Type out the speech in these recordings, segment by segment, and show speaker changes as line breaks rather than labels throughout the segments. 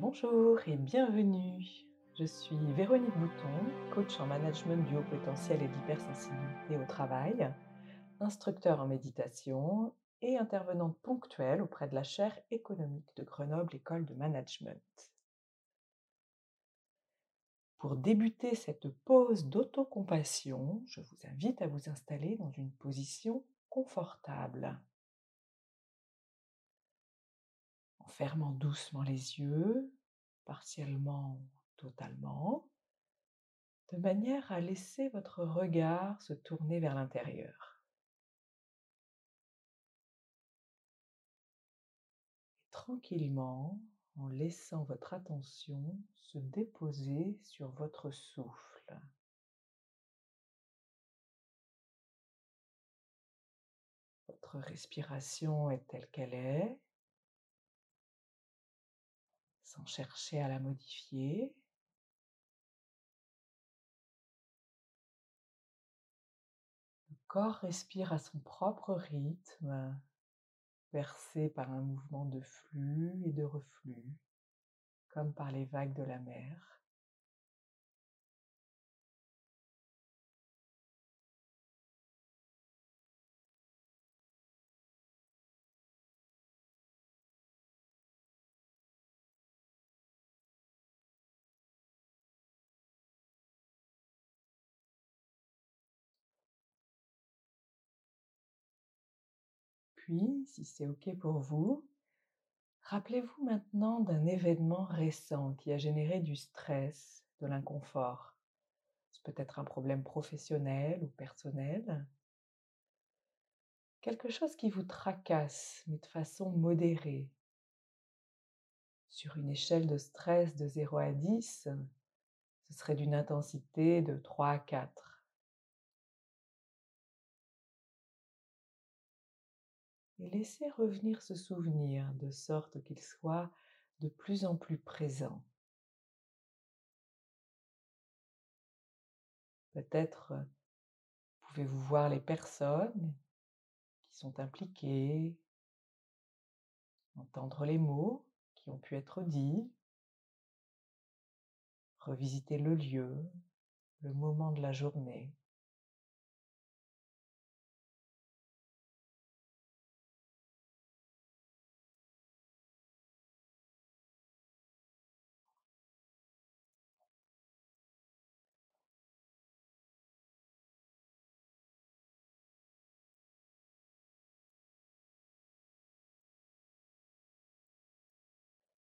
Bonjour et bienvenue. Je suis Véronique Bouton, coach en management du haut potentiel et de l'hypersensibilité au travail, instructeur en méditation et intervenante ponctuelle auprès de la chaire économique de Grenoble École de Management. Pour débuter cette pause d'autocompassion, je vous invite à vous installer dans une position confortable. En fermant doucement les yeux, partiellement, totalement, de manière à laisser votre regard se tourner vers l'intérieur. Tranquillement, en laissant votre attention se déposer sur votre souffle. Votre respiration est telle qu'elle est, sans chercher à la modifier. Le corps respire à son propre rythme, bercé par un mouvement de flux et de reflux, comme par les vagues de la mer. Si c'est OK pour vous, rappelez-vous maintenant d'un événement récent qui a généré du stress, de l'inconfort. C'est peut-être un problème professionnel ou personnel. Quelque chose qui vous tracasse, mais de façon modérée. Sur une échelle de stress de 0 à 10, ce serait d'une intensité de 3 à 4. Et laissez revenir ce souvenir de sorte qu'il soit de plus en plus présent. Peut-être pouvez-vous voir les personnes qui sont impliquées, entendre les mots qui ont pu être dits, revisiter le lieu, le moment de la journée.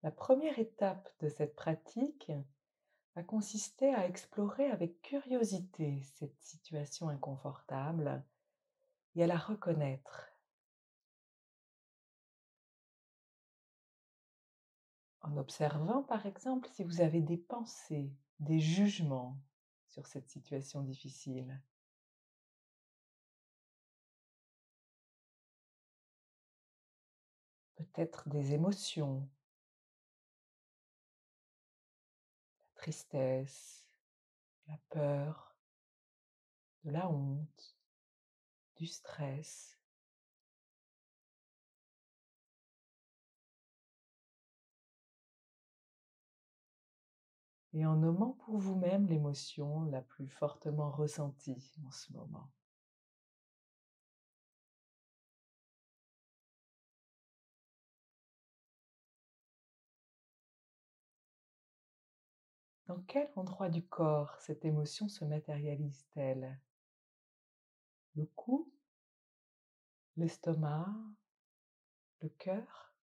La première étape de cette pratique va consister à explorer avec curiosité cette situation inconfortable et à la reconnaître. En observant par exemple si vous avez des pensées, des jugements sur cette situation difficile. Peut-être des émotions tristesse, la peur, de la honte, du stress. Et en nommant pour vous-même l'émotion la plus fortement ressentie en ce moment. Dans quel endroit du corps cette émotion se matérialise-t-elle? Le cou? L'estomac? Le cœur?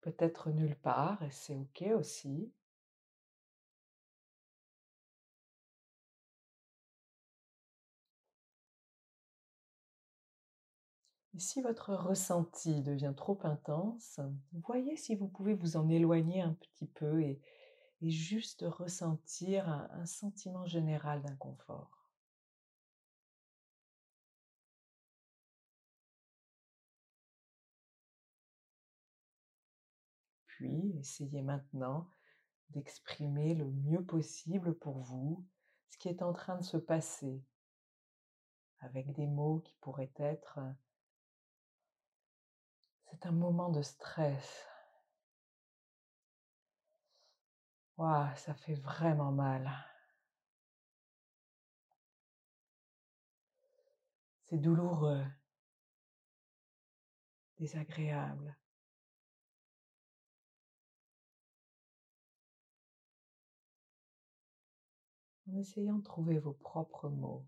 Peut-être nulle part, et c'est OK aussi. Si votre ressenti devient trop intense, voyez si vous pouvez vous en éloigner un petit peu et, juste ressentir un, un sentiment général d'inconfort. Puis, essayez maintenant d'exprimer le mieux possible pour vous ce qui est en train de se passer avec des mots qui pourraient être c'est un moment de stress. Waouh, ça fait vraiment mal. C'est douloureux, désagréable. En essayant de trouver vos propres mots.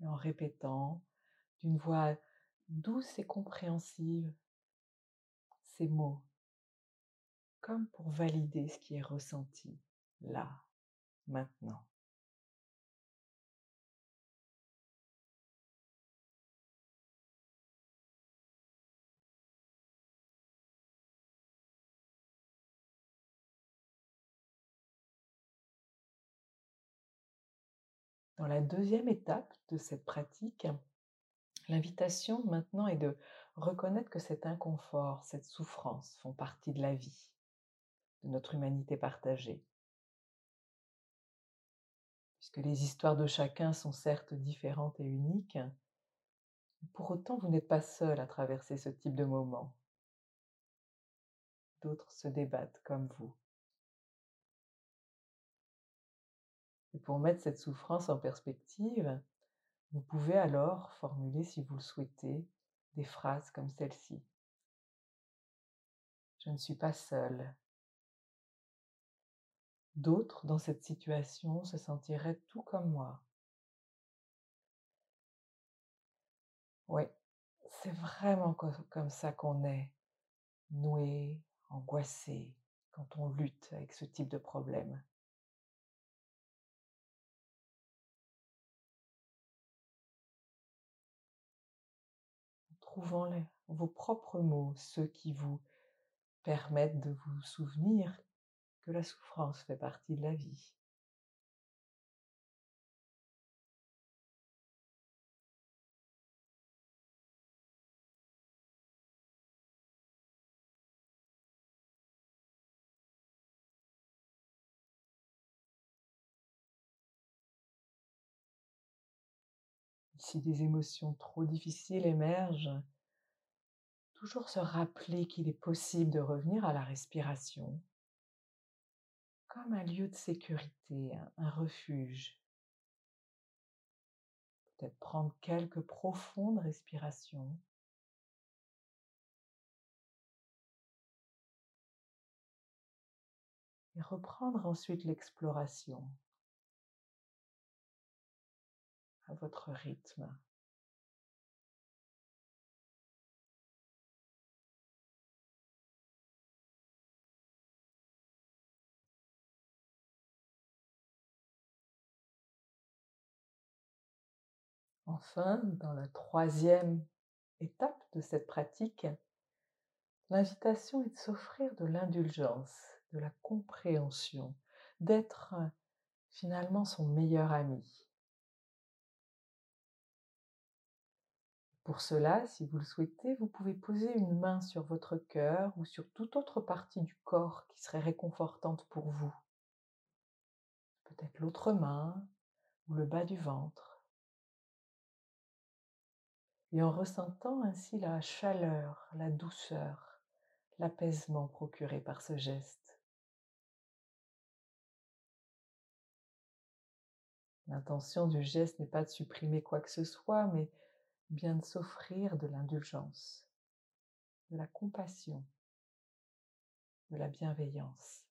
Et en répétant d'une voix douce et compréhensive ces mots, comme pour valider ce qui est ressenti là, maintenant. Dans la deuxième étape de cette pratique, l'invitation maintenant est de reconnaître que cet inconfort, cette souffrance font partie de la vie, de notre humanité partagée. Puisque les histoires de chacun sont certes différentes et uniques, pour autant vous n'êtes pas seul à traverser ce type de moment. D'autres se débattent comme vous. Et pour mettre cette souffrance en perspective, vous pouvez alors formuler, si vous le souhaitez, des phrases comme celle-ci. Je ne suis pas seule. D'autres dans cette situation se sentiraient tout comme moi. Oui, c'est vraiment comme ça qu'on est, noué, angoissé, quand on lutte avec ce type de problème. Trouvant vos propres mots, ceux qui vous permettent de vous souvenir que la souffrance fait partie de la vie. Si des émotions trop difficiles émergent, toujours se rappeler qu'il est possible de revenir à la respiration comme un lieu de sécurité, un, refuge. Peut-être prendre quelques profondes respirations. Et reprendre ensuite l'exploration votre rythme? Enfin, dans la troisième étape de cette pratique, l'invitation est de s'offrir de l'indulgence, de la compréhension, d'être finalement son meilleur ami. Pour cela, si vous le souhaitez, vous pouvez poser une main sur votre cœur ou sur toute autre partie du corps qui serait réconfortante pour vous. Peut-être l'autre main ou le bas du ventre. Et en ressentant ainsi la chaleur, la douceur, l'apaisement procuré par ce geste. L'intention du geste n'est pas de supprimer quoi que ce soit, mais bien de s'offrir de l'indulgence, de la compassion, de la bienveillance.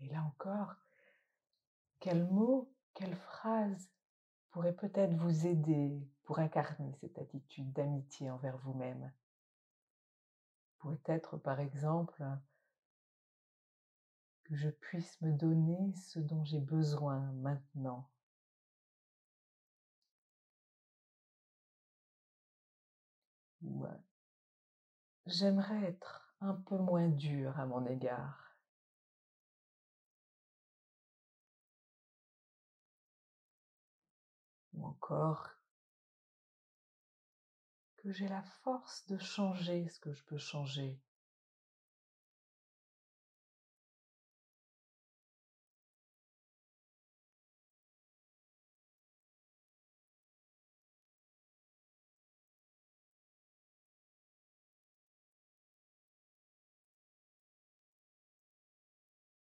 Et là encore, quel mot, quelle phrase pourrait peut-être vous aider pour incarner cette attitude d'amitié envers vous-même? pourrait être par exemple que je puisse me donner ce dont j'ai besoin maintenant. Ou euh, j'aimerais être un peu moins dur à mon égard. Ou encore, que j'ai la force de changer ce que je peux changer.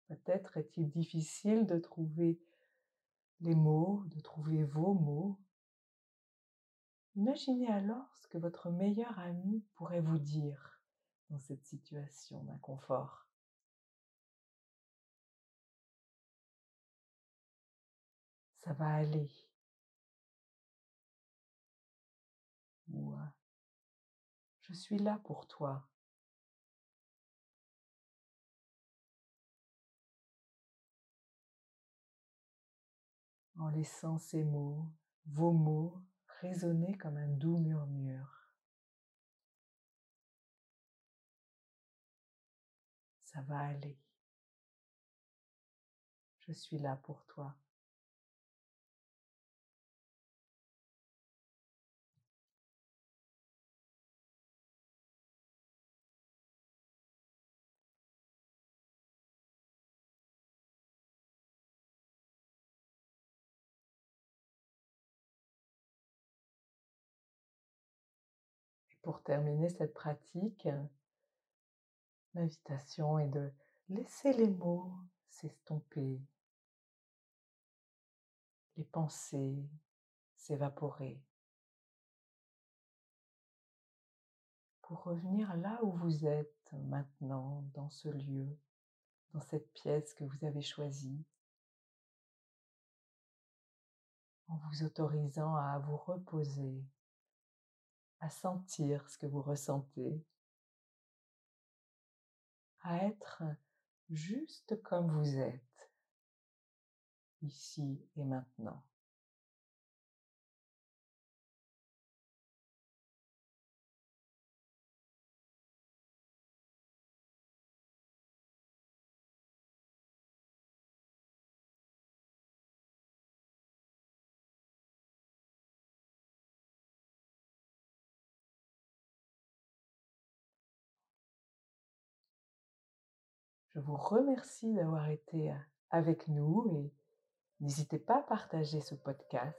Peut-être est-il difficile de trouver les mots, de trouver vos mots. Imaginez alors ce que votre meilleur ami pourrait vous dire dans cette situation d'inconfort. Ça va aller. Ou je suis là pour toi. en laissant ces mots, vos mots, résonner comme un doux murmure. Ça va aller. Je suis là pour toi. Pour terminer cette pratique, l'invitation est de laisser les mots s'estomper, les pensées s'évaporer, pour revenir là où vous êtes maintenant, dans ce lieu, dans cette pièce que vous avez choisie, en vous autorisant à vous reposer à sentir ce que vous ressentez, à être juste comme vous êtes, ici et maintenant. Je vous remercie d'avoir été avec nous et n'hésitez pas à partager ce podcast.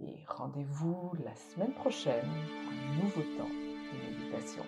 Et rendez-vous la semaine prochaine pour un nouveau temps de méditation.